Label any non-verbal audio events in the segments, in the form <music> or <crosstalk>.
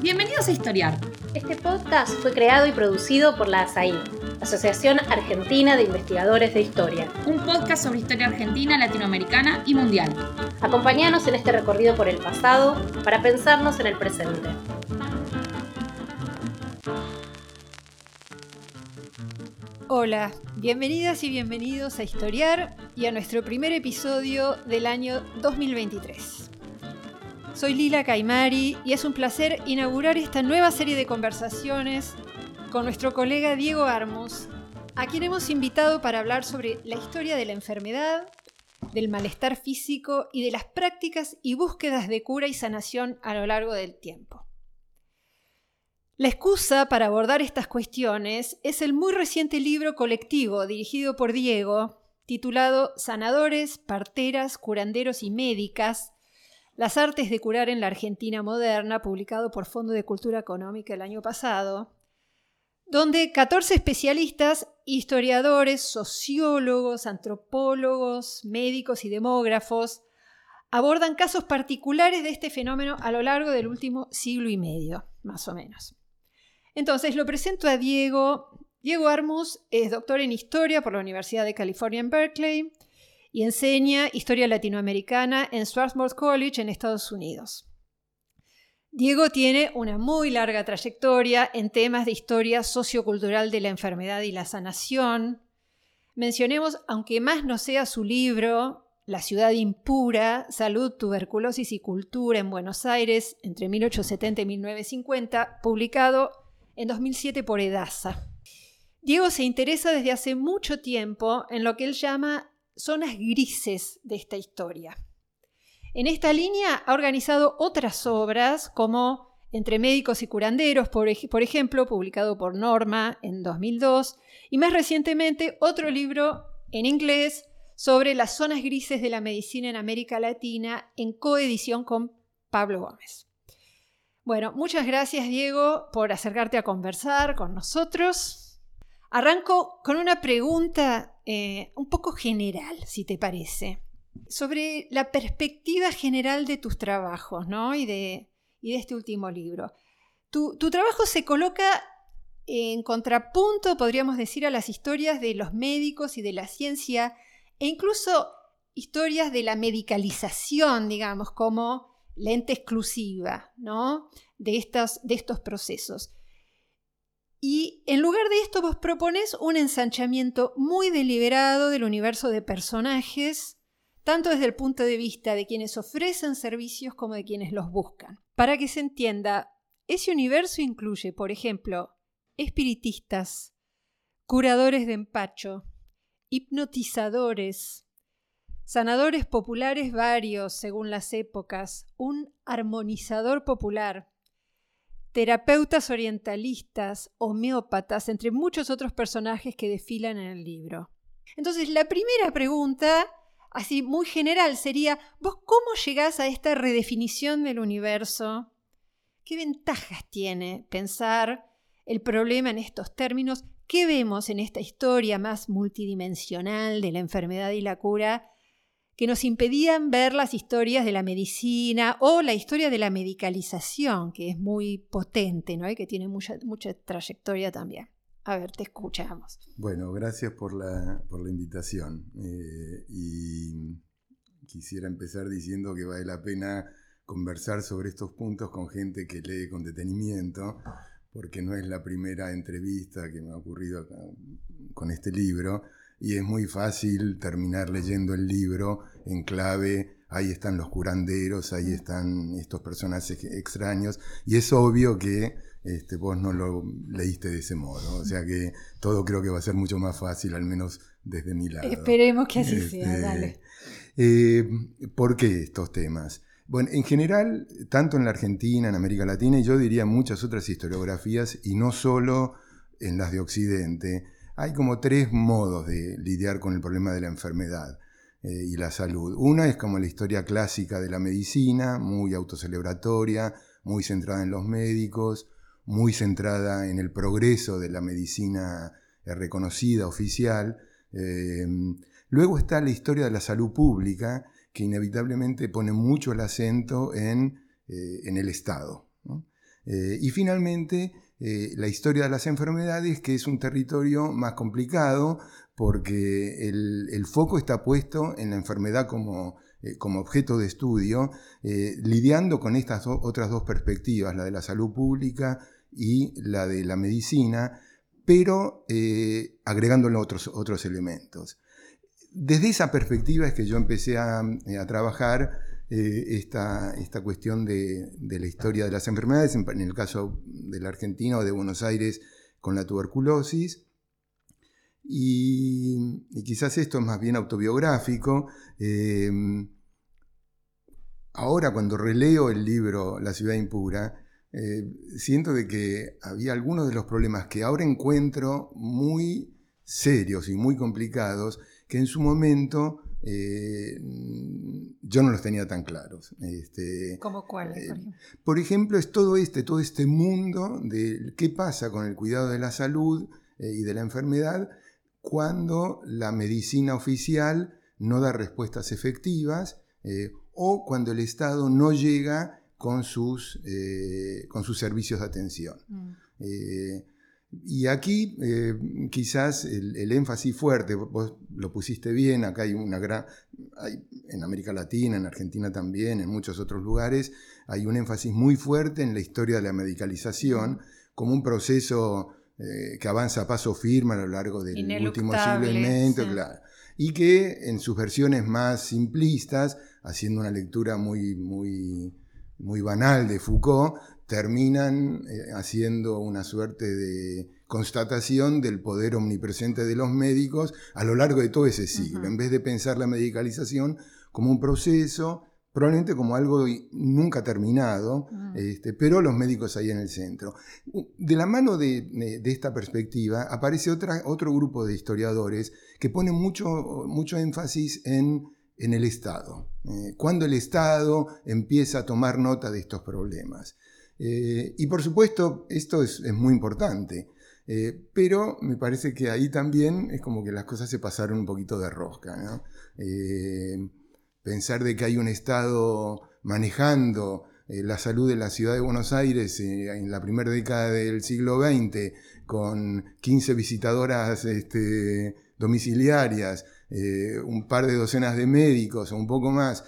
Bienvenidos a Historiar. Este podcast fue creado y producido por la ASAI, Asociación Argentina de Investigadores de Historia. Un podcast sobre historia argentina, latinoamericana y mundial. Acompáñanos en este recorrido por el pasado para pensarnos en el presente. Hola, bienvenidas y bienvenidos a Historiar y a nuestro primer episodio del año 2023. Soy Lila Caimari y es un placer inaugurar esta nueva serie de conversaciones con nuestro colega Diego Armus, a quien hemos invitado para hablar sobre la historia de la enfermedad, del malestar físico y de las prácticas y búsquedas de cura y sanación a lo largo del tiempo. La excusa para abordar estas cuestiones es el muy reciente libro colectivo dirigido por Diego, titulado Sanadores, Parteras, Curanderos y Médicas, las artes de curar en la Argentina moderna, publicado por Fondo de Cultura Económica el año pasado, donde 14 especialistas, historiadores, sociólogos, antropólogos, médicos y demógrafos abordan casos particulares de este fenómeno a lo largo del último siglo y medio, más o menos. Entonces lo presento a Diego. Diego Armus es doctor en historia por la Universidad de California en Berkeley y enseña historia latinoamericana en Swarthmore College en Estados Unidos. Diego tiene una muy larga trayectoria en temas de historia sociocultural de la enfermedad y la sanación. Mencionemos, aunque más no sea su libro, La ciudad impura, Salud, Tuberculosis y Cultura en Buenos Aires entre 1870 y 1950, publicado en 2007 por Edasa. Diego se interesa desde hace mucho tiempo en lo que él llama zonas grises de esta historia. En esta línea ha organizado otras obras como Entre médicos y curanderos, por, ejemplo, publicado por Norma en 2002, y más recientemente otro libro en inglés sobre las zonas grises de la medicina en América Latina en coedición con Pablo Gómez. Bueno, muchas gracias Diego por acercarte a conversar con nosotros. Arranco con una pregunta eh, un poco general, si te parece, sobre la perspectiva general de tus trabajos ¿no? y, de, de este último libro. Tu, tu trabajo se coloca en contrapunto, podríamos decir, a las historias de los médicos y de la ciencia, e incluso historias de la medicalización, digamos, como lente exclusiva ¿no? de, estas, de estos procesos. Y en lugar de esto vos propones un ensanchamiento muy deliberado del universo de personajes, tanto desde el punto de vista de quienes ofrecen servicios como de quienes los buscan. Para que se entienda, ese universo incluye, por ejemplo, espiritistas, curadores de empacho, hipnotizadores, sanadores populares varios según las épocas, un armonizador popular, terapeutas orientalistas, homeópatas, entre muchos otros personajes que desfilan en el libro. Entonces, la primera pregunta, así muy general, sería, ¿vos cómo llegás a esta redefinición del universo? ¿Qué ventajas tiene pensar el problema en estos términos? ¿Qué vemos en esta historia más multidimensional de la enfermedad y la cura que nos impedían ver las historias de la medicina o la historia de la medicalización, que es muy potente ¿no? que tiene mucha, mucha trayectoria también. A ver, te escuchamos. Bueno, gracias por la, por la invitación. Eh, y quisiera empezar diciendo que vale la pena conversar sobre estos puntos con gente que lee con detenimiento, porque no es la primera entrevista que me ha ocurrido con este libro y es muy fácil terminar leyendo el libro en clave, ahí están los curanderos, ahí están estos personajes extraños, y es obvio que este, vos no lo leíste de ese modo, o sea que todo creo que va a ser mucho más fácil, al menos desde mi lado. Esperemos que así sea, este, dale. Eh, ¿Por qué estos temas? Bueno, en general, tanto en la Argentina, en América Latina, y yo diría muchas otras historiografías, y no solo en las de Occidente, hay como tres modos de lidiar con el problema de la enfermedad eh, y la salud. Una es como la historia clásica de la medicina, muy autocelebratoria, muy centrada en los médicos, muy centrada en el progreso de la medicina eh, reconocida, oficial. Eh, luego está la historia de la salud pública, que inevitablemente pone mucho el acento en, en el Estado, Eh, y finalmente, eh, la historia de las enfermedades, que es un territorio más complicado porque el, foco está puesto en la enfermedad como, eh, como objeto de estudio, lidiando con estas otras dos perspectivas, la de la salud pública y la de la medicina, pero agregándole otros, otros elementos. Desde esa perspectiva es que yo empecé a, a trabajar eh, esta, esta, cuestión de, la historia de las enfermedades, en, el caso de la Argentina o de Buenos Aires con la tuberculosis. Y, quizás esto es más bien autobiográfico. Em, ahora cuando releo el libro La ciudad impura, eh, siento de que había algunos de los problemas que ahora encuentro muy serios y muy complicados, que en su momento eh, yo no los tenía tan claros. Este, ¿Cómo cuáles? Eh, por ejemplo, es todo este, todo este mundo de qué pasa con el cuidado de la salud eh, y de la enfermedad cuando la medicina oficial no da respuestas efectivas o cuando el Estado no llega con sus, con sus servicios de atención. Mm. Y aquí eh, quizás el, énfasis fuerte, vos lo pusiste bien, acá hay una gran, en América Latina, en Argentina también, en muchos otros lugares, hay un énfasis muy fuerte en la historia de la medicalización como un proceso eh, que avanza a paso firme a lo largo del último siglo claro, y que en sus versiones más simplistas, haciendo una lectura muy, muy, muy banal de Foucault, terminan eh, haciendo una suerte de constatación del poder omnipresente de los médicos a lo largo de todo ese siglo, en vez de pensar la medicalización como un proceso, probablemente como algo nunca terminado, este, pero los médicos ahí en el centro. De la mano de, esta perspectiva aparece otra, otro grupo de historiadores que ponen mucho, mucho énfasis en, en el Estado, eh, cuando el Estado empieza a tomar nota de estos problemas. Eh, y por supuesto, esto es, muy importante, eh, pero me parece que ahí también es como que las cosas se pasaron un poquito de rosca. Eh, pensar de que hay un Estado manejando la salud de la ciudad de Buenos Aires en la primera década del siglo XX, con 15 visitadoras este, domiciliarias, un par de docenas de médicos o un poco más,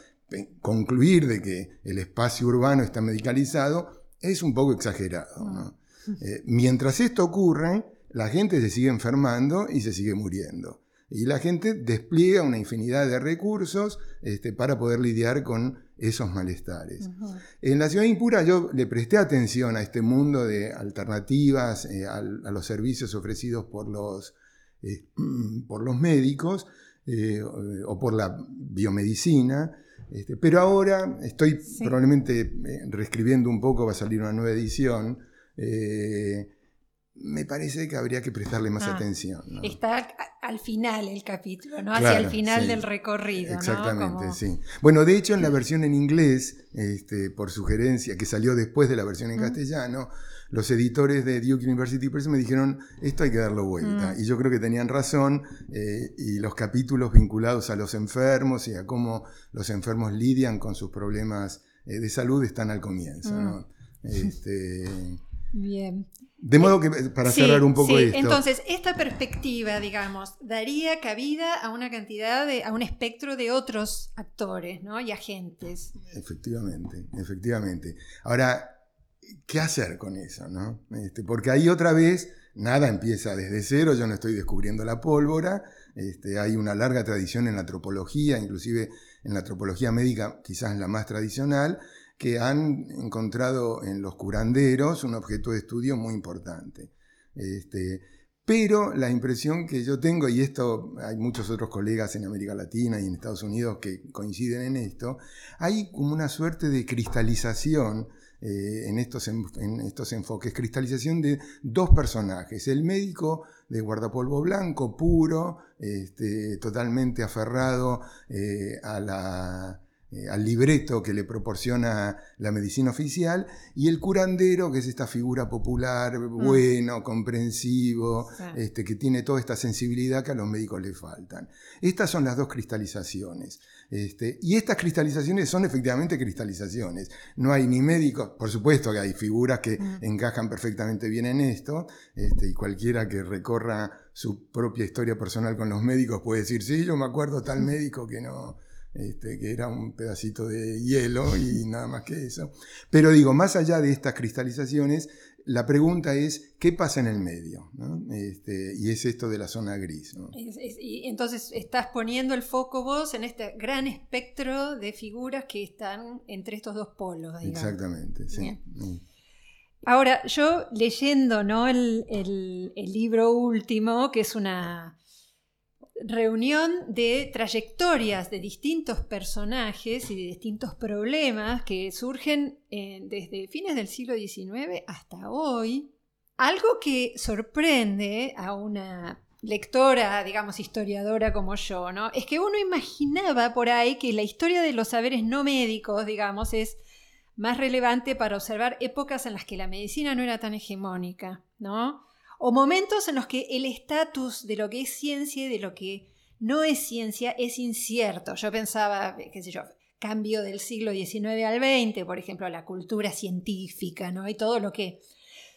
concluir de que el espacio urbano está medicalizado, es un poco exagerado. ¿no? Eh, mientras esto ocurre, la gente se sigue enfermando y se sigue muriendo. Y la gente despliega una infinidad de recursos este, para poder lidiar con esos malestares. En la ciudad impura yo le presté atención a este mundo de alternativas, eh, a, los servicios ofrecidos por los, eh, <clears throat> por los médicos o por la biomedicina, este, pero ahora estoy probablemente eh, reescribiendo un poco, va a salir una nueva edición. Eh, me parece que habría que prestarle más ah, atención. Está al final el capítulo, ¿no? Hacia el final del recorrido. Exactamente, sí. Bueno, de hecho, en la versión en inglés, este, por sugerencia, que salió después de la versión en castellano, los editores de Duke University Press me dijeron, esto hay que darlo vuelta. Mm. Y yo creo que tenían razón, eh, y los capítulos vinculados a los enfermos y a cómo los enfermos lidian con sus problemas eh, de salud están al comienzo. Mm. Este, Bien. De modo que, para cerrar un poco sí. esto. Entonces, esta perspectiva, digamos, daría cabida a una cantidad de, a un espectro de otros actores, ¿no? Y agentes. Efectivamente, efectivamente. Ahora, ¿qué hacer con eso? ¿no? Este, porque ahí otra vez nada empieza desde cero, yo no estoy descubriendo la pólvora, este, hay una larga tradición en la antropología, inclusive en la antropología médica, quizás la más tradicional, que han encontrado en los curanderos un objeto de estudio muy importante. Este, pero la impresión que yo tengo, y esto hay muchos otros colegas en América Latina y en Estados Unidos que coinciden en esto, hay como una suerte de cristalización eh, en, estos, en, estos, enfoques. Cristalización de dos personajes, el médico de guardapolvo blanco, puro, este, totalmente aferrado eh, a, la, eh, al libreto que le proporciona la medicina oficial, y el curandero, que es esta figura popular, Mm. bueno, comprensivo, este, que tiene toda esta sensibilidad que a los médicos le faltan. Estas son las dos cristalizaciones. Este, y estas cristalizaciones son efectivamente cristalizaciones. No hay ni médicos, por supuesto que hay figuras que Mm. encajan perfectamente bien en esto, este, y cualquiera que recorra su propia historia personal con los médicos puede decir, sí, yo me acuerdo tal médico que no, este, que era un pedacito de hielo y nada más que eso. Pero digo, más allá de estas cristalizaciones, la pregunta es, ¿qué pasa en el medio? ¿no? Este, y es esto de la zona gris. ¿no? Es- es- y entonces estás poniendo el foco vos en este gran espectro de figuras que están entre estos dos polos. digamos. Exactamente, sí. Mm. Ahora, yo leyendo ¿no? el, el- el libro último, que es una reunión de trayectorias de distintos personajes y de distintos problemas que surgen eh, desde fines del siglo XIX hasta hoy, algo que sorprende a una lectora, digamos, historiadora como yo, ¿no? Es que uno imaginaba por ahí que la historia de los saberes no médicos, digamos, es más relevante para observar épocas en las que la medicina no era tan hegemónica, ¿no? O momentos en los que el estatus de lo que es ciencia y de lo que no es ciencia es incierto. Yo pensaba, qué sé yo, cambio del siglo XIX al XX, por ejemplo, la cultura científica, ¿no? Y todo lo que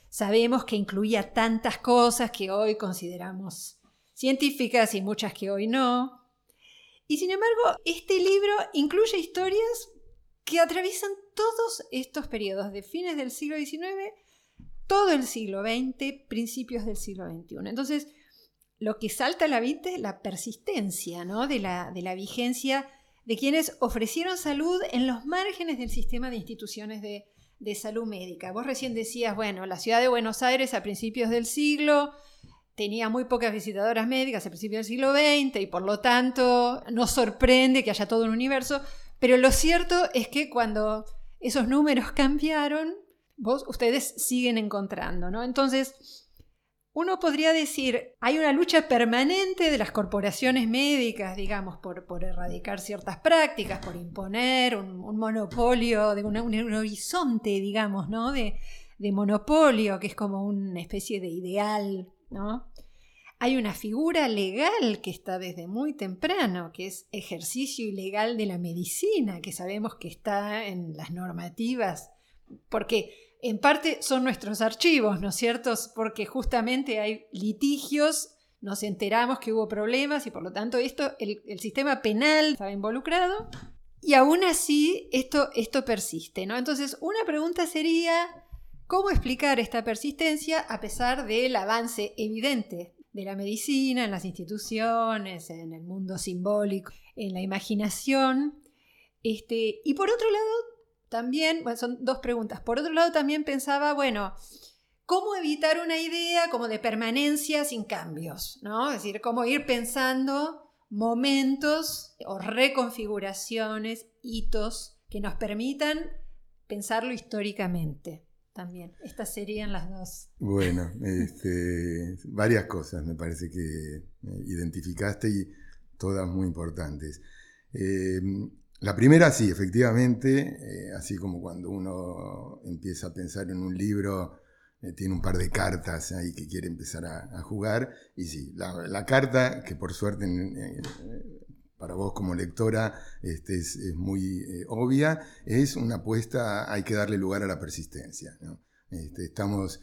sabemos que incluía tantas cosas que hoy consideramos científicas y muchas que hoy no. Y sin embargo, este libro incluye historias que atraviesan todos estos periodos de fines del siglo XIX, todo el siglo XX, principios del siglo XXI. Entonces, lo que salta a la vista es la persistencia ¿no? de, la, de la vigencia de quienes ofrecieron salud en los márgenes del sistema de instituciones de, de salud médica. Vos recién decías, bueno, la ciudad de Buenos Aires a principios del siglo tenía muy pocas visitadoras médicas a principios del siglo XX y por lo tanto nos sorprende que haya todo un universo, pero lo cierto es que cuando esos números cambiaron, vos, ustedes siguen encontrando, ¿no? Entonces, uno podría decir, hay una lucha permanente de las corporaciones médicas, digamos, por, por erradicar ciertas prácticas, por imponer un, monopolio, de un, un horizonte, digamos, ¿no? De, de monopolio, que es como una especie de ideal, ¿no? Hay una figura legal que está desde muy temprano, que es ejercicio ilegal de la medicina, que sabemos que está en las normativas, porque en parte son nuestros archivos, ¿no es cierto? Porque justamente hay litigios, nos enteramos que hubo problemas y por lo tanto esto, el, sistema penal estaba involucrado y aún así esto, esto persiste, ¿no? Entonces una pregunta sería, ¿cómo explicar esta persistencia a pesar del avance evidente de la medicina en las instituciones, en el mundo simbólico, en la imaginación? Este, y por otro lado, también, bueno, son dos preguntas. Por otro lado, también pensaba, bueno, ¿cómo evitar una idea como de permanencia sin cambios? ¿no? Es decir, cómo ir pensando momentos o reconfiguraciones, hitos que nos permitan pensarlo históricamente. También, estas serían las dos. Bueno, este, varias cosas me parece que eh, identificaste y todas muy importantes. Eh, la primera, sí, efectivamente, eh, así como cuando uno empieza a pensar en un libro, eh, tiene un par de cartas ahí que quiere empezar a, jugar, y sí, la, carta, que por suerte eh, para vos como lectora este, es, muy obvia, es una apuesta, hay que darle lugar a la persistencia. Este, estamos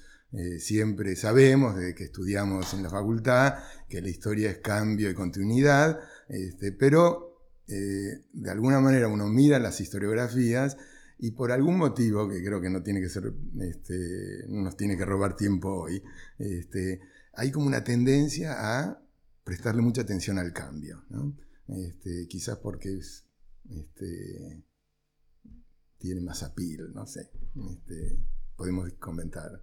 siempre, sabemos desde que estudiamos en la facultad, que la historia es cambio y continuidad, este, pero eh, de alguna manera uno mira las historiografías y por algún motivo, que creo que no tiene que ser, este, no nos tiene que robar tiempo hoy, este, hay como una tendencia a prestarle mucha atención al cambio. Este, quizás porque es, tiene más apil, no sé, podemos comentar.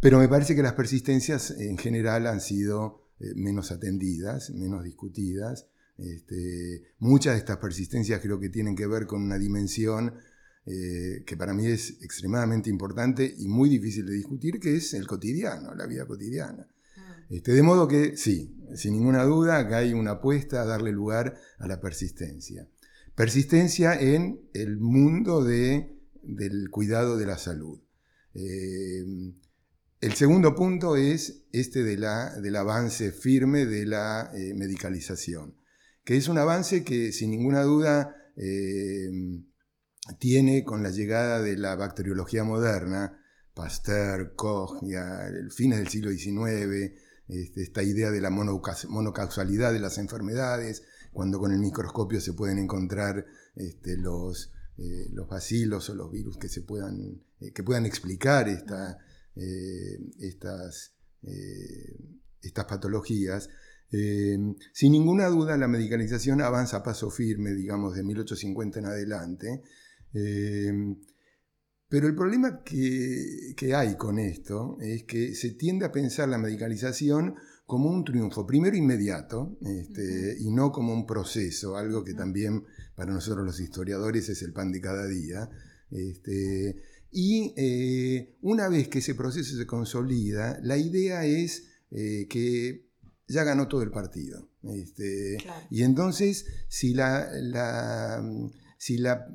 Pero me parece que las persistencias en general han sido eh, menos atendidas, menos discutidas. Este, muchas de estas persistencias creo que tienen que ver con una dimensión eh, que para mí es extremadamente importante y muy difícil de discutir, que es el cotidiano, la vida cotidiana. Este, de modo que sí, sin ninguna duda, acá hay una apuesta a darle lugar a la persistencia. persistencia en el mundo del cuidado de la salud. Eh, el segundo punto es este de la, del avance firme de la eh, medicalización, que es un avance que sin ninguna duda tiene con la llegada de la bacteriología moderna, Pasteur, Koch, ya fines del siglo XIX, este, esta idea de la monocausalidad de las enfermedades, cuando con el microscopio se pueden encontrar este, los, eh, los bacilos o los virus que, se puedan, eh, que puedan explicar eh, estas, estas patologías. Sin ninguna duda, la medicalización avanza a paso firme, digamos, de 1850 en adelante. Pero el problema que, hay con esto es que se tiende a pensar la medicalización como un triunfo, primero inmediato, este, y no como un proceso, algo que también para nosotros los historiadores es el pan de cada día. Este, y eh, una vez que ese proceso se consolida, la idea es eh, que ya ganó todo el partido. Este, y entonces, si la, si la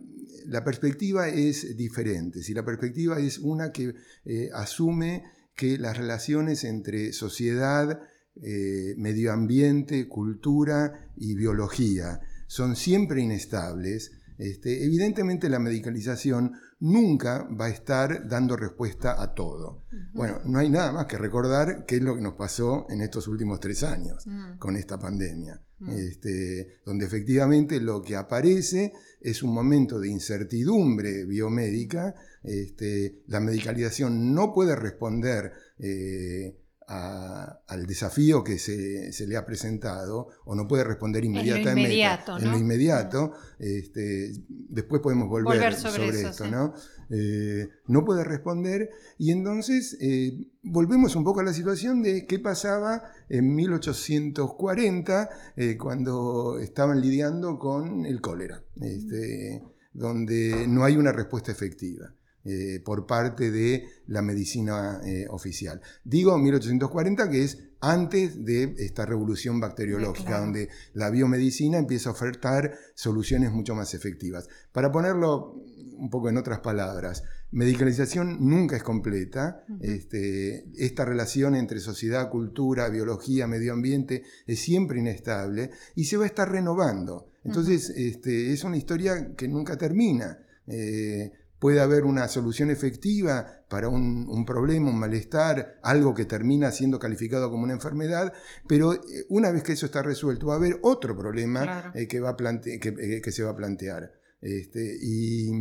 la perspectiva es diferente, si la perspectiva es una que eh, asume que las relaciones entre sociedad, eh, medio ambiente, cultura y biología son siempre inestables, este, evidentemente la medicalización nunca va a estar dando respuesta a todo. Bueno, no hay nada más que recordar qué es lo que nos pasó en estos últimos tres años mm. con esta pandemia, mm. este, donde efectivamente lo que aparece es un momento de incertidumbre biomédica, este, la medicalización no puede responder eh, al desafío que se, le ha presentado o no puede responder inmediatamente. En lo inmediato. En lo inmediato este, después podemos volver, sobre, esto, ¿no? Eh, no puede responder y entonces eh, volvemos un poco a la situación de qué pasaba en 1840 eh, cuando estaban lidiando con el cólera, este, donde no hay una respuesta efectiva. Eh, por parte de la medicina eh, oficial. Digo 1840, que es antes de esta revolución bacteriológica, donde la biomedicina empieza a ofertar soluciones mucho más efectivas. Para ponerlo un poco en otras palabras, medicalización nunca es completa. este, esta relación entre sociedad, cultura, biología, medio ambiente es siempre inestable y se va a estar renovando. Entonces, este, es una historia que nunca termina. Eh, puede haber una solución efectiva para un, problema, un malestar, algo que termina siendo calificado como una enfermedad, pero eh, una vez que eso está resuelto va a haber otro problema eh, que, va eh, que, se va a plantear. Este, y,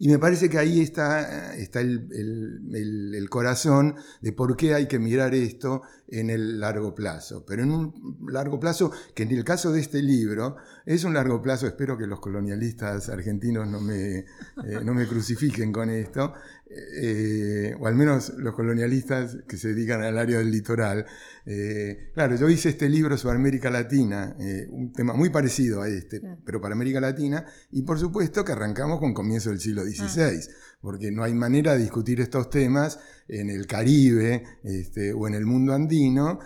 y me parece que ahí está, está el, corazón de por qué hay que mirar esto en el largo plazo. Pero en un largo plazo, que en el caso de este libro, es un largo plazo, espero que los colonialistas argentinos no me, eh, no me crucifiquen con esto, eh, o al menos los colonialistas que se dedican al área del litoral. Eh, claro, yo hice este libro sobre América Latina, eh, un tema muy parecido a este, pero para América Latina, y por supuesto que arrancamos con comienzo del siglo XVI, ah. porque no hay manera de discutir estos temas en el Caribe este, o en el mundo andino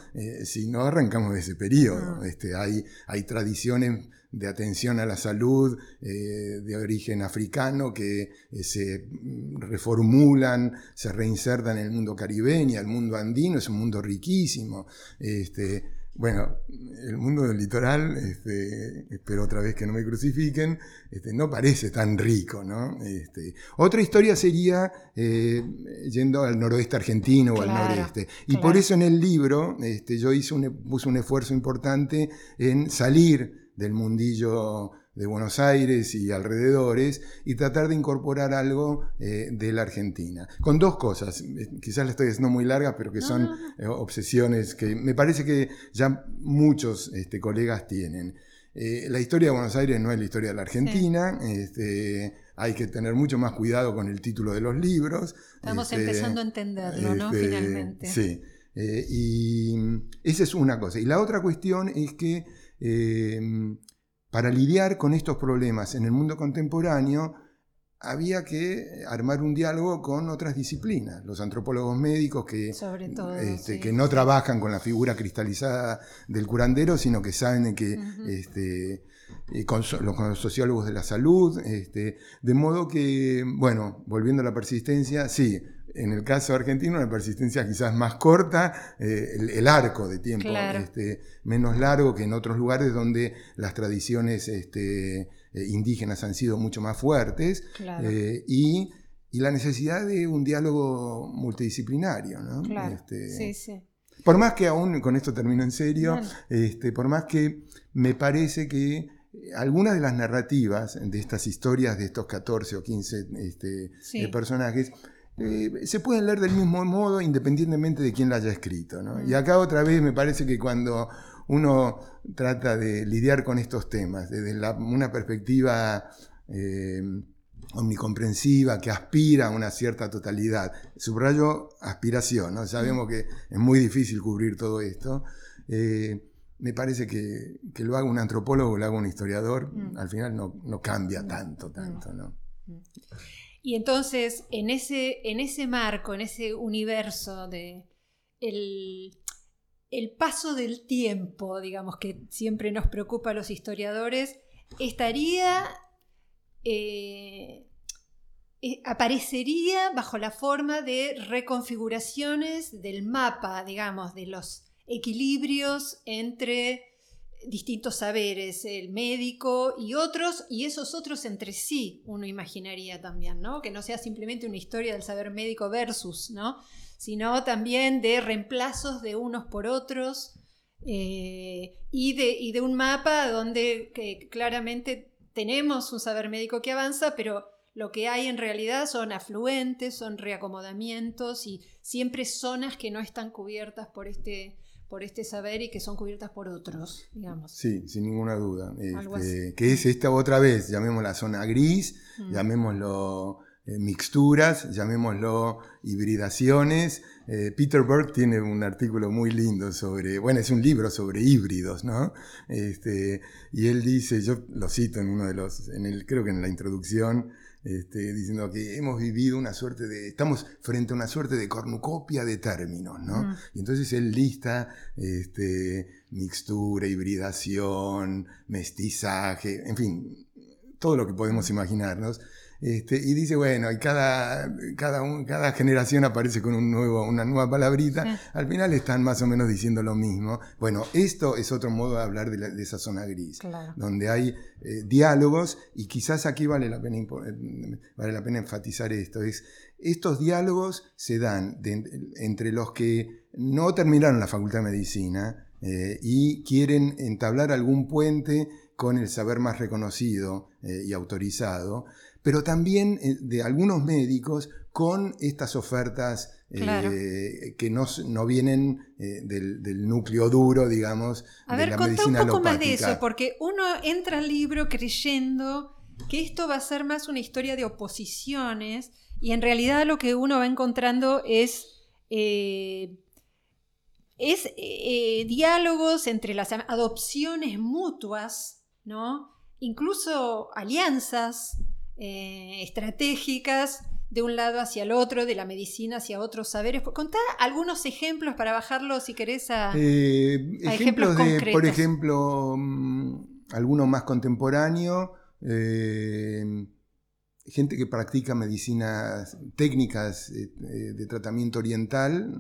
si no arrancamos de ese periodo. Ah. Este, hay, hay tradiciones de atención a la salud eh, de origen africano que eh, se reformulan, se reinsertan en el mundo caribeño, el mundo andino, es un mundo riquísimo. Este, bueno, el mundo del litoral, este, espero otra vez que no me crucifiquen, este, no parece tan rico, ¿no? Este, otra historia sería eh, yendo al noroeste argentino o al noreste. Y por eso en el libro este, yo hice un, puse un esfuerzo importante en salir del mundillo de Buenos Aires y alrededores y tratar de incorporar algo eh, de la Argentina. Con dos cosas, eh, quizás la estoy haciendo muy larga, pero que son eh, obsesiones que me parece que ya muchos este, colegas tienen. la historia de Buenos Aires no es la historia de la Argentina, este, hay que tener mucho más cuidado con el título de los libros. Estamos este, empezando a entenderlo, ¿no? Finalmente. Sí. y esa es una cosa. Y la otra cuestión es que Em, para lidiar con estos problemas en el mundo contemporáneo había que armar un diálogo con otras disciplinas, los antropólogos médicos que, Sobre todo, este, sí. que no trabajan con la figura cristalizada del curandero, sino que saben que este, eh, con, so- los, con los sociólogos de la salud, este, de modo que, bueno, volviendo a la persistencia, sí, en el caso argentino la persistencia quizás más corta, eh, el, el arco de tiempo Claro. este, menos largo que en otros lugares donde las tradiciones este, eh, indígenas han sido mucho más fuertes Claro. eh, y, y la necesidad de un diálogo multidisciplinario. ¿no? claro. Este, Sí, sí. Por más que aún, con esto termino en serio, este, por más que me parece que algunas de las narrativas de estas historias de estos 14 o 15 este, Sí. eh, personajes eh, se pueden leer del mismo modo independientemente de quién la haya escrito. ¿no? Mm. Y acá otra vez me parece que cuando uno trata de lidiar con estos temas desde la- una perspectiva eh, omnicomprensiva que aspira a una cierta totalidad, subrayo aspiración, ¿no? sabemos que es muy difícil cubrir todo esto. eh, me parece que, que lo haga un antropólogo o lo haga un historiador, Mm. al final no, no cambia tanto, tanto, ¿no? Y entonces, en ese, en ese marco, en ese universo de el, el paso del tiempo, digamos, que siempre nos preocupa a los historiadores, estaría. eh, eh, aparecería bajo la forma de reconfiguraciones del mapa, digamos, de los equilibrios entre distintos saberes, el médico y otros, y esos otros entre sí, uno imaginaría también, ¿no? Que no sea simplemente una historia del saber médico versus, ¿no? Sino también de reemplazos de unos por otros eh, y, de, y de un mapa donde claramente tenemos un saber médico que avanza, pero lo que hay en realidad son afluentes, son reacomodamientos y siempre zonas que no están cubiertas por este, por este saber y que son cubiertas por otros, digamos. Sí, sin ninguna duda. Este, que es esta otra vez, llamémosla zona gris, Mm. llamémoslo eh, mixturas, llamémoslo hibridaciones. Eh, Peter Burke tiene un artículo muy lindo sobre, bueno, es un libro sobre híbridos, ¿no? Este, y él dice, yo lo cito en uno de los, en el, creo que en la introducción, este, diciendo que hemos vivido una suerte de, estamos frente a una suerte de cornucopia de términos, ¿no? Y entonces él lista este, mixtura, hibridación, mestizaje, en fin, todo lo que podemos imaginarnos. Este, y dice, bueno, y cada, cada, un- cada generación aparece con un nuevo, una nueva palabrita. Sí. Al final están más o menos diciendo lo mismo. Bueno, esto es otro modo de hablar de, la- de esa zona gris Claro. donde hay eh, diálogos y quizás aquí vale la, pena, eh, vale la pena enfatizar esto, es estos diálogos se dan de- entre los que no terminaron la Facultad de Medicina eh, y quieren entablar algún puente con el saber más reconocido eh, y autorizado, pero también eh, de algunos médicos con estas ofertas eh, que no, no vienen eh, del, del núcleo duro, digamos, A de ver, la contá un poco más de eso, porque uno entra al libro creyendo que esto va a ser más una historia de oposiciones y en realidad lo que uno va encontrando es, eh, es diálogos entre las adopciones mutuas, ¿no? incluso alianzas eh, estratégicas de un lado hacia el otro, de la medicina hacia otros saberes. Contá algunos ejemplos para bajarlo, si querés, a... Eh, a ejemplos ejemplos de, por ejemplo, mm, alguno más contemporáneo, eh, gente que practica medicinas técnicas de tratamiento oriental,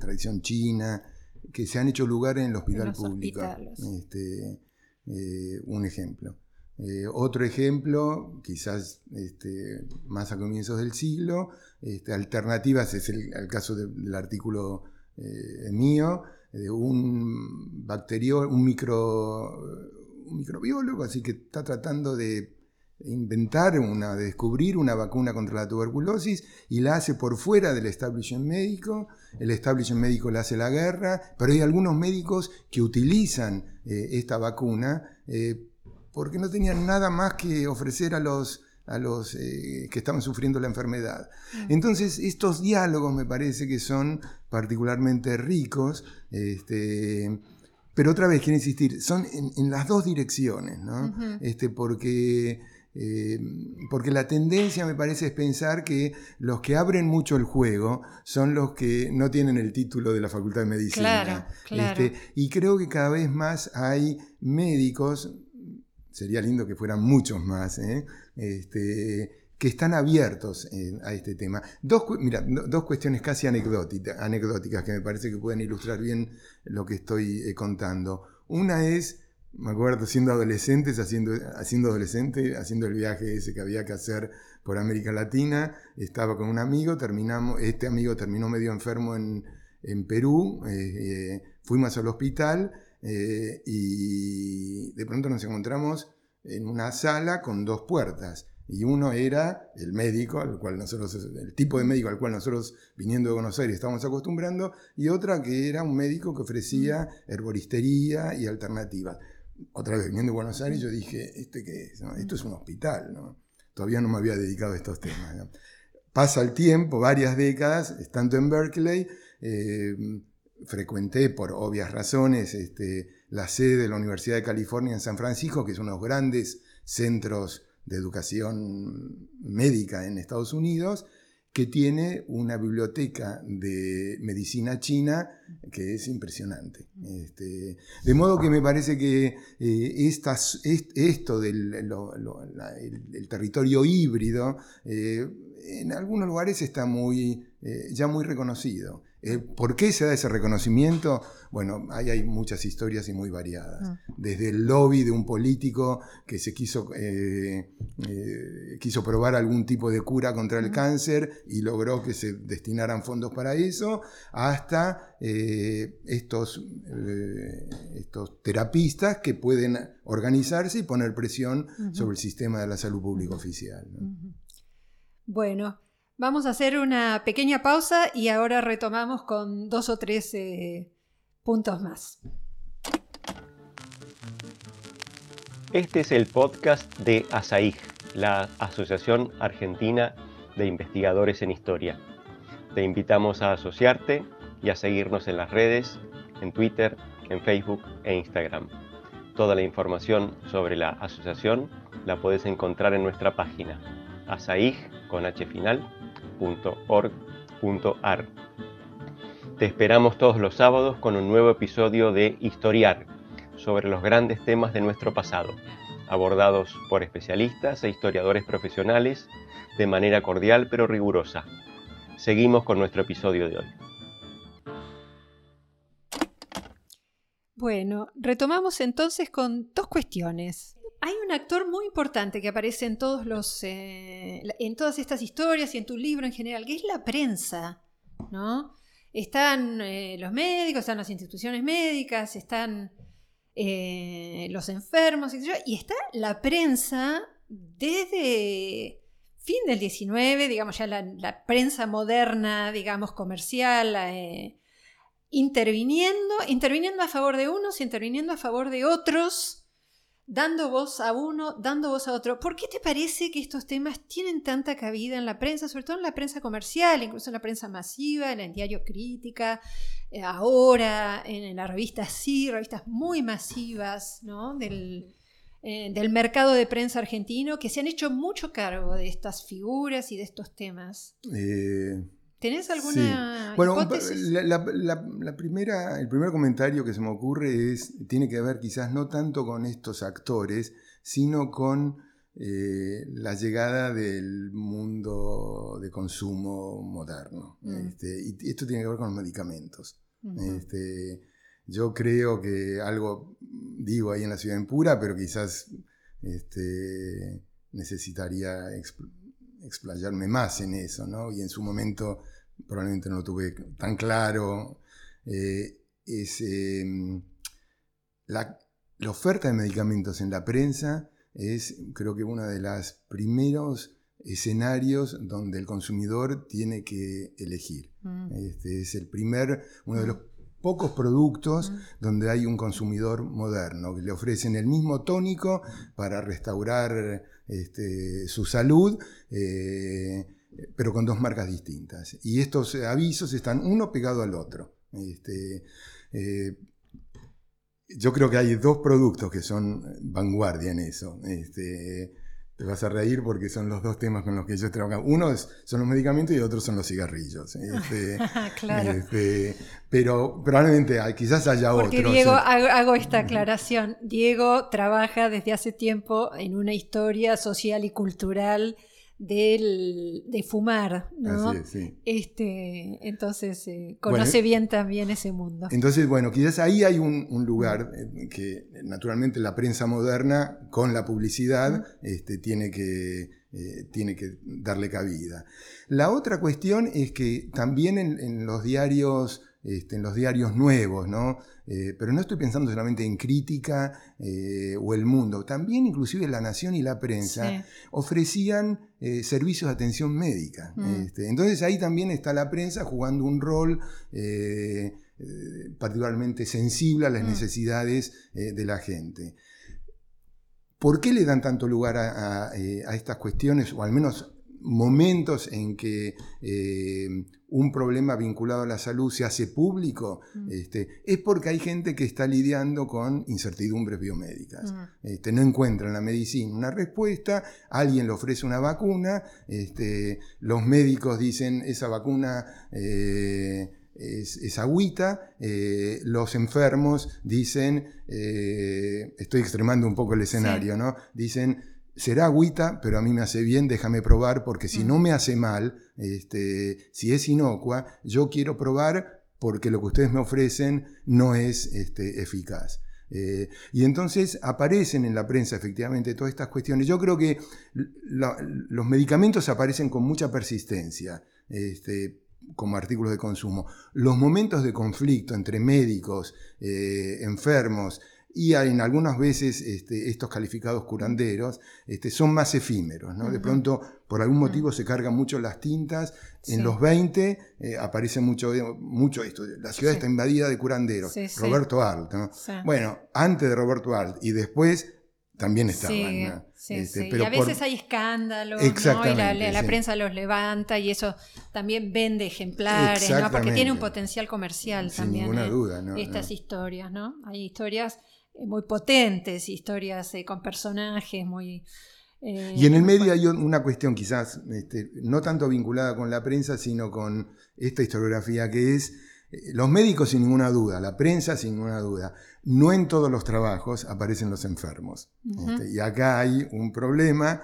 tradición china, que se han hecho lugar en el hospital público. Este, eh, un ejemplo. Eh, otro ejemplo, quizás este, más a comienzos del siglo, este, alternativas, es el, caso de- del artículo eh, mío, de un bacterio, un, micro, un microbiólogo, así que está tratando de inventar, una, de descubrir una vacuna contra la tuberculosis y la hace por fuera del establishment médico. El establishment médico le hace la guerra, pero hay algunos médicos que utilizan eh, esta vacuna eh, porque no tenían nada más que ofrecer a los, a los eh, que estaban sufriendo la enfermedad. Entonces, estos diálogos me parece que son particularmente ricos, este, pero otra vez quiero insistir, son en, en las dos direcciones, ¿no? Este, porque eh, porque la tendencia me parece es pensar que los que abren mucho el juego son los que no tienen el título de la Facultad de Medicina. Claro, claro. Este, y creo que cada vez más hay médicos, sería lindo que fueran muchos más, ¿eh? este, que están abiertos eh, a este tema. Dos, mira, dos cuestiones casi anecdóticas que me parece que pueden ilustrar bien lo que estoy contando. Una es, me acuerdo siendo adolescentes, haciendo, haciendo adolescente, haciendo el viaje ese que había que hacer por América Latina, estaba con un amigo, terminamos, este amigo terminó medio enfermo en, Perú, eh, fuimos al hospital y de pronto nos encontramos en una sala con dos puertas y uno era el médico, al cual nosotros, el tipo de médico al cual nosotros viniendo de Buenos Aires estábamos acostumbrando, y otra que era un médico que ofrecía mm. herboristería y alternativas. Otra vez viniendo de Buenos Aires yo dije, ¿este qué es? Esto es un hospital, ¿no? Todavía no me había dedicado a estos temas. Pasa el tiempo, varias décadas, estando en Berkeley, eh, frecuenté por obvias razones este, la sede de la Universidad de California en San Francisco, que es uno de los grandes centros de educación médica en Estados Unidos, que tiene una biblioteca de medicina china que es impresionante. Este, de modo que me parece que eh, esto del el, territorio híbrido eh, en algunos lugares está muy, eh, ya muy reconocido. Eh, ¿Por qué se da ese reconocimiento? Bueno, ahí hay muchas historias y muy variadas. Ah. Desde el lobby de un político que se quiso, eh, eh, quiso probar algún tipo de cura contra el cáncer y logró que se destinaran fondos para eso, hasta estos, estos terapistas que pueden organizarse y poner presión sobre el sistema de la salud pública oficial. Bueno, Vamos a hacer una pequeña pausa y ahora retomamos con dos o tres eh, puntos más. Este es el podcast de ASAIG, la Asociación Argentina de Investigadores en Historia. Te invitamos a asociarte y a seguirnos en las redes, en Twitter, en Facebook e Instagram. Toda la información sobre la asociación la puedes encontrar en nuestra página asaig con h final .org.ar. Te esperamos todos los sábados con un nuevo episodio de Historiar sobre los grandes temas de nuestro pasado, abordados por especialistas e historiadores profesionales de manera cordial pero rigurosa. Seguimos con nuestro episodio de hoy. Bueno, retomamos entonces con dos cuestiones. Hay un actor muy importante que aparece en, todos los, eh, en todas estas historias y en tu libro en general, que es la prensa, ¿no? Están eh, los médicos, están las instituciones médicas, están eh, los enfermos, y está la prensa desde fin del 19, digamos ya la, prensa moderna, digamos comercial, interviniendo, interviniendo a favor de unos, interviniendo a favor de otros, dando voz a uno, dando voz a otro. ¿Por qué te parece que estos temas tienen tanta cabida en la prensa, sobre todo en la prensa comercial, incluso en la prensa masiva, en el diario Crítica, eh, ahora en la revista Sí, revistas muy masivas ¿no? del, eh, del mercado de prensa argentino, que se han hecho mucho cargo de estas figuras y de estos temas? Eh, ¿Tenés alguna bueno, La, primera, el primer comentario que se me ocurre es, tiene que ver quizás no tanto con estos actores, sino con eh, la llegada del mundo de consumo moderno. Mm. Este, y esto tiene que ver con los medicamentos. este, yo creo que algo digo ahí en la ciudad en pura, pero quizás este, necesitaría explayarme más en eso, ¿no? Y en su momento probablemente no lo tuve tan claro. Eh, es em, la, oferta de medicamentos en la prensa es creo que uno de los primeros escenarios donde el consumidor tiene que elegir. Mm. Este es el primer, uno de los pocos productos mm. donde hay un consumidor moderno, que le ofrecen el mismo tónico para restaurar este, su salud, eh, pero con dos marcas distintas. Y estos avisos están uno pegado al otro. Este, eh, yo creo que hay dos productos que son vanguardia en eso. Este, Te vas a reír porque son los dos temas con los que yo trabajo. Uno es, son los medicamentos y otro son los cigarrillos. Este, <laughs> claro. Este, pero probablemente quizás haya otros. Porque Diego, hago, esta aclaración. Diego trabaja desde hace tiempo en una historia social y cultural del, de fumar, ¿no? Este, entonces eh, conoce bien también ese mundo. Entonces, bueno, quizás ahí hay un, lugar eh, que naturalmente la prensa moderna con la publicidad este, tiene, que, eh, tiene que darle cabida. La otra cuestión es que también en, los diarios, este, en los diarios nuevos, ¿no? Eh, pero no estoy pensando solamente en crítica eh, o el mundo, también inclusive la nación y la prensa ofrecían eh, servicios de atención médica. Mm. Este, entonces ahí también está la prensa jugando un rol particularmente sensible a las mm. necesidades de la gente. ¿Por qué le dan tanto lugar a, estas cuestiones, o al menos momentos en que un problema vinculado a la salud se hace público, mm. este, es porque hay gente que está lidiando con incertidumbres biomédicas. Mm. Este, no encuentra en la medicina una respuesta, alguien le ofrece una vacuna, este, los médicos dicen esa vacuna eh, es, agüita, eh, los enfermos dicen, eh, estoy extremando un poco el escenario, ¿no? Dicen, será agüita, pero a mí me hace bien, déjame probar, porque si no me hace mal, este, si es inocua, yo quiero probar porque lo que ustedes me ofrecen no es este, eficaz. Eh, y entonces aparecen en la prensa efectivamente todas estas cuestiones. Yo creo que los medicamentos aparecen con mucha persistencia. Este, como artículos de consumo. Los momentos de conflicto entre médicos, eh, enfermos, y en algunas veces este, estos calificados curanderos este, son más efímeros. ¿no? De pronto, por algún motivo, se cargan mucho las tintas. En los 20 eh, aparece mucho, mucho esto. La ciudad está invadida de curanderos. Roberto Alt. Bueno, antes de Roberto Alt y después también estaban. Este, pero y a veces hay escándalos, ¿no? y la, prensa los levanta y eso también vende ejemplares, ¿no? porque tiene un potencial comercial Sin también. Ninguna duda, ¿no? Estas historias, ¿no? Hay historias eh, muy potentes, historias eh, con personajes muy... Eh, y en el medio hay una cuestión quizás este, no tanto vinculada con la prensa, sino con esta historiografía que es los médicos sin ninguna duda, la prensa sin ninguna duda. No en todos los trabajos aparecen los enfermos. Este, y acá hay un problema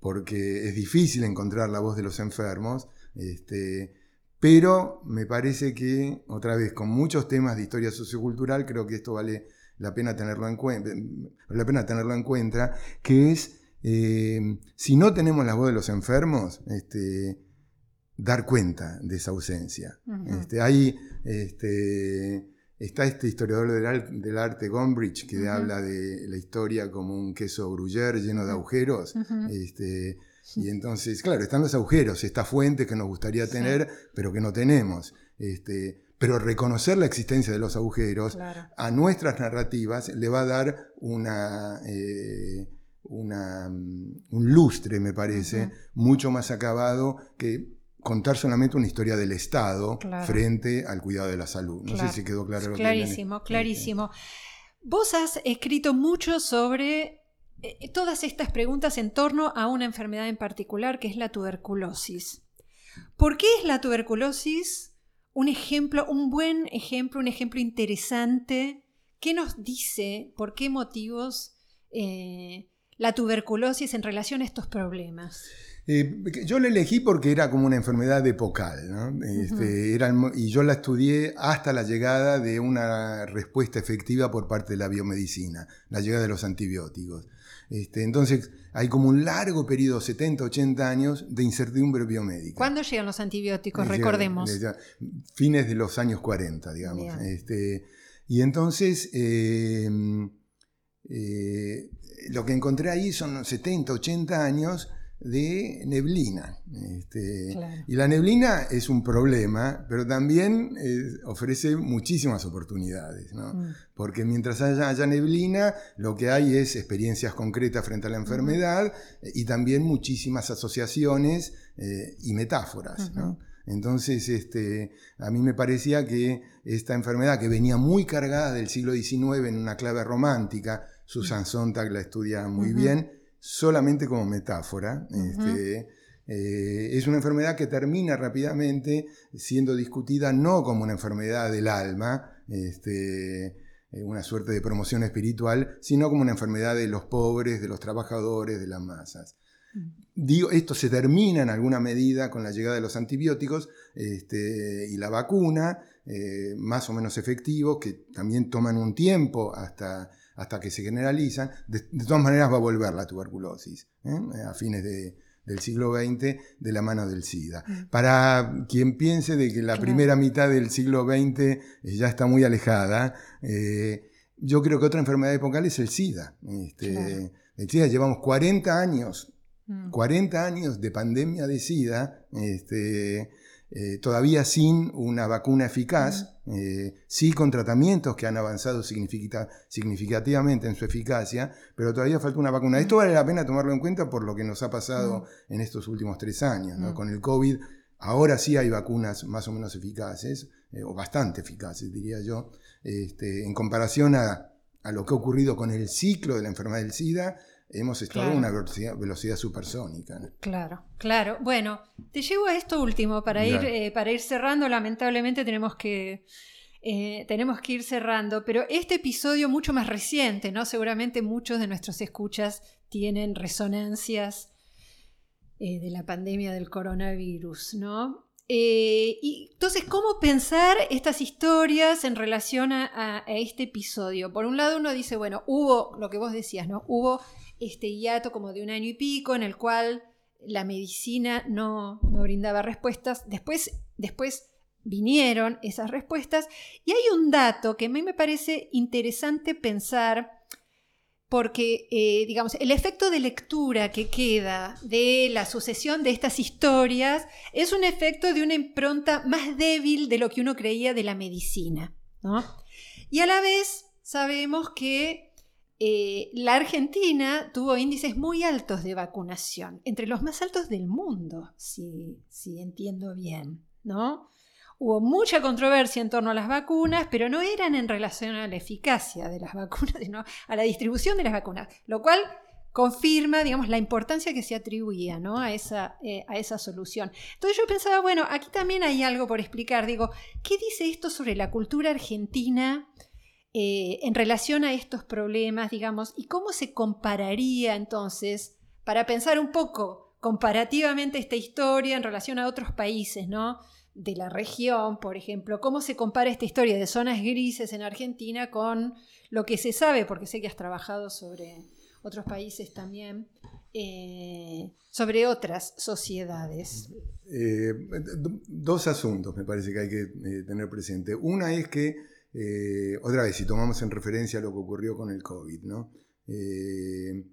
porque es difícil encontrar la voz de los enfermos. Este, pero me parece que, otra vez, con muchos temas de historia sociocultural, creo que esto vale la pena tenerlo en cuenta, la pena tenerlo en cuenta que es, eh, si no tenemos la voz de los enfermos, este, dar cuenta de esa ausencia. este, ahí este, está este historiador del, arte Gombrich que habla de la historia como un queso gruyère lleno de agujeros. este, y entonces, claro, están los agujeros, esta fuente que nos gustaría tener, pero que no tenemos. Este, pero reconocer la existencia de los agujeros a nuestras narrativas le va a dar una, eh, una mm, un lustre, me parece, mucho más acabado que contar solamente una historia del Estado frente al cuidado de la salud. No sé si quedó claro lo Clarísimo, que clarísimo. Vos has escrito mucho sobre eh, todas estas preguntas en torno a una enfermedad en particular que es la tuberculosis. ¿Por qué es la tuberculosis un ejemplo, un buen ejemplo, un ejemplo interesante? ¿Qué nos dice, por qué motivos eh, la tuberculosis en relación a estos problemas? Eh, yo la elegí porque era como una enfermedad epocal, este, y yo la estudié hasta la llegada de una respuesta efectiva por parte de la biomedicina, la llegada de los antibióticos. Este, entonces hay como un largo periodo, 70, 80 años, de incertidumbre biomédica. ¿Cuándo llegan los antibióticos? Recordemos. fines de los años 40, digamos. Este, y entonces em, eh, lo que encontré ahí son 70, 80 años de neblina. Este, y la neblina es un problema, pero también eh, ofrece muchísimas oportunidades, mm. porque mientras haya, neblina, lo que hay es experiencias concretas frente a la enfermedad y también muchísimas asociaciones eh, y metáforas. Entonces, este, a mí me parecía que esta enfermedad, que venía muy cargada del siglo XIX en una clave romántica, Susan Sontag la estudia muy bien, solamente como metáfora. Este, eh, es una enfermedad que termina rápidamente siendo discutida no como una enfermedad del alma, este, eh, una suerte de promoción espiritual, sino como una enfermedad de los pobres, de los trabajadores, de las masas. Mm. Digo, esto se termina en alguna medida con la llegada de los antibióticos este, y la vacuna, eh, más o menos efectivos, que también toman un tiempo hasta, hasta que se generalizan. De, todas maneras va a volver la tuberculosis a fines de, del siglo XX de la mano del SIDA. Mm. Para quien piense de que la primera mitad del siglo XX eh, ya está muy alejada, eh, yo creo que otra enfermedad epocal es el SIDA. Este, El SIDA llevamos 40 años, 40 mm. años de pandemia de SIDA, este, eh, todavía sin una vacuna eficaz, eh, sí con tratamientos que han avanzado significativamente en su eficacia, pero todavía falta una vacuna. Esto vale la pena tomarlo en cuenta por lo que nos ha pasado en estos últimos tres años. Con el COVID, ahora sí hay vacunas más o menos eficaces, eh, o bastante eficaces, diría yo, este, en comparación a, a lo que ha ocurrido con el ciclo de la enfermedad del SIDA hemos estado a una velocidad, supersónica. Claro, claro. Bueno, te llevo a esto último para ir, eh, para ir cerrando. Lamentablemente tenemos que, eh, tenemos que ir cerrando, pero este episodio mucho más reciente, ¿no? Seguramente muchos de nuestros escuchas tienen resonancias eh, de la pandemia del coronavirus, ¿no? y entonces, ¿cómo pensar estas historias en relación a, a, este episodio? Por un lado, uno dice, bueno, hubo lo que vos decías, ¿no? Hubo este hiato como de un año y pico en el cual la medicina no, brindaba respuestas. Después, después vinieron esas respuestas y hay un dato que a mí me parece interesante pensar porque, eh, digamos, el efecto de lectura que queda de la sucesión de estas historias es un efecto de una impronta más débil de lo que uno creía de la medicina. Y a la vez sabemos que eh, la Argentina tuvo índices muy altos de vacunación, entre los más altos del mundo, si, entiendo bien, ¿no? Hubo mucha controversia en torno a las vacunas, pero no eran en relación a la eficacia de las <laughs> vacunas, sino a la distribución de las vacunas, lo cual confirma, digamos, la importancia que se atribuía ¿no? a, esa, eh, a esa solución. Entonces yo pensaba, bueno, aquí también hay algo por explicar. Digo, ¿qué dice esto sobre la cultura argentina? Eh, en relación a estos problemas, digamos, y cómo se compararía entonces, para pensar un poco comparativamente esta historia en relación a otros países, ¿no? De la región, por ejemplo, cómo se compara esta historia de zonas grises en Argentina con lo que se sabe, porque sé que has trabajado sobre otros países también, eh, sobre otras sociedades. Eh, dos asuntos me parece que hay que tener presente. Una es que eh, otra vez, si tomamos en referencia lo que ocurrió con el COVID, ¿no? Eh,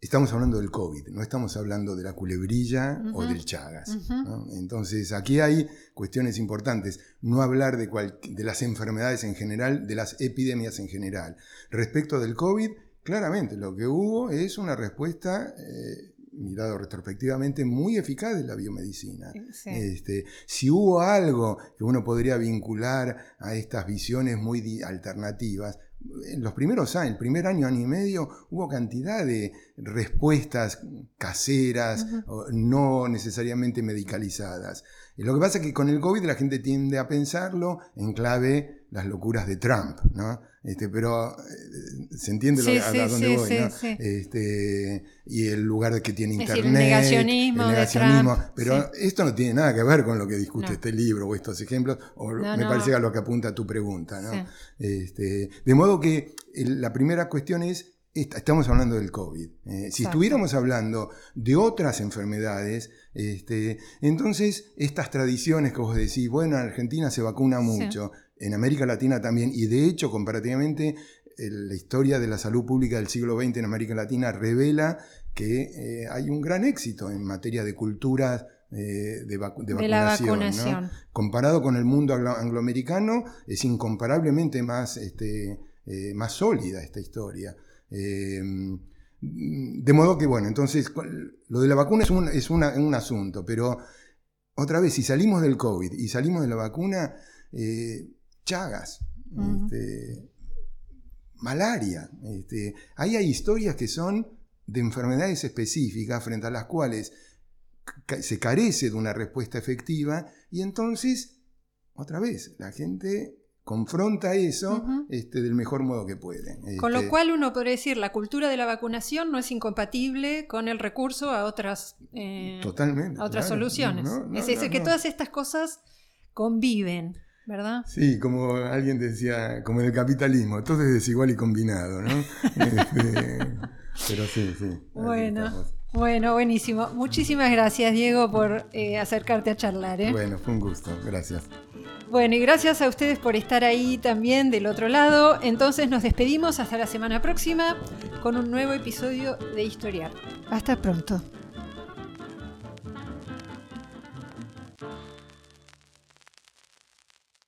estamos hablando del COVID, no estamos hablando de la culebrilla o del Chagas. Entonces, aquí hay cuestiones importantes. No hablar de, de, las enfermedades en general, de las epidemias en general. Respecto del COVID, claramente lo que hubo es una respuesta eh, mirado retrospectivamente, muy eficaz de la biomedicina. Este, si hubo algo que uno podría vincular a estas visiones muy alternativas, en los primeros años, el primer año, año y medio, hubo cantidad de respuestas caseras, no necesariamente medicalizadas. Lo que pasa es que con el COVID la gente tiende a pensarlo en clave las locuras de Trump, ¿no? Este, pero eh, se entiende lo, a, dónde voy, ¿no? Este, y el lugar que tiene internet, el negacionismo, el negacionismo. Pero esto no tiene nada que ver con lo que discute este libro o estos ejemplos, o me parece a lo que apunta tu pregunta, ¿no? Este, de modo que la primera cuestión es estamos hablando del COVID. Eh, si estuviéramos hablando de otras enfermedades, este, entonces estas tradiciones que vos decís, bueno, en Argentina se vacuna mucho, en América Latina también, y de hecho, comparativamente, la historia de la salud pública del siglo XX en América Latina revela que eh, hay un gran éxito en materia de culturas eh, de, vacunación. Comparado con el mundo angloamericano, es incomparablemente más, este, más sólida esta historia. Em, de modo que, bueno, entonces lo de la vacuna es, un, es un asunto, pero otra vez, si salimos del COVID y salimos de la vacuna, eh, chagas, este, malaria, este, ahí hay historias que son de enfermedades específicas frente a las cuales se carece de una respuesta efectiva y entonces, otra vez, la gente confronta eso este, del mejor modo que puede. Con lo cual uno podría decir, la cultura de la vacunación no es incompatible con el recurso a otras, eh, Totalmente. a otras claro. soluciones. No, no, es decir, no, que todas estas cosas conviven, ¿verdad? Sí, como alguien decía, como en el capitalismo, todo es desigual y combinado, ¿no? <laughs> Este, pero sí, sí. Bueno, bueno, buenísimo. Muchísimas gracias, Diego, por eh, acercarte a charlar. ¿eh? Bueno, fue un gusto, gracias. Bueno, y gracias a ustedes por estar ahí también del otro lado. Entonces nos despedimos hasta la semana próxima con un nuevo episodio de Historiar. Hasta pronto.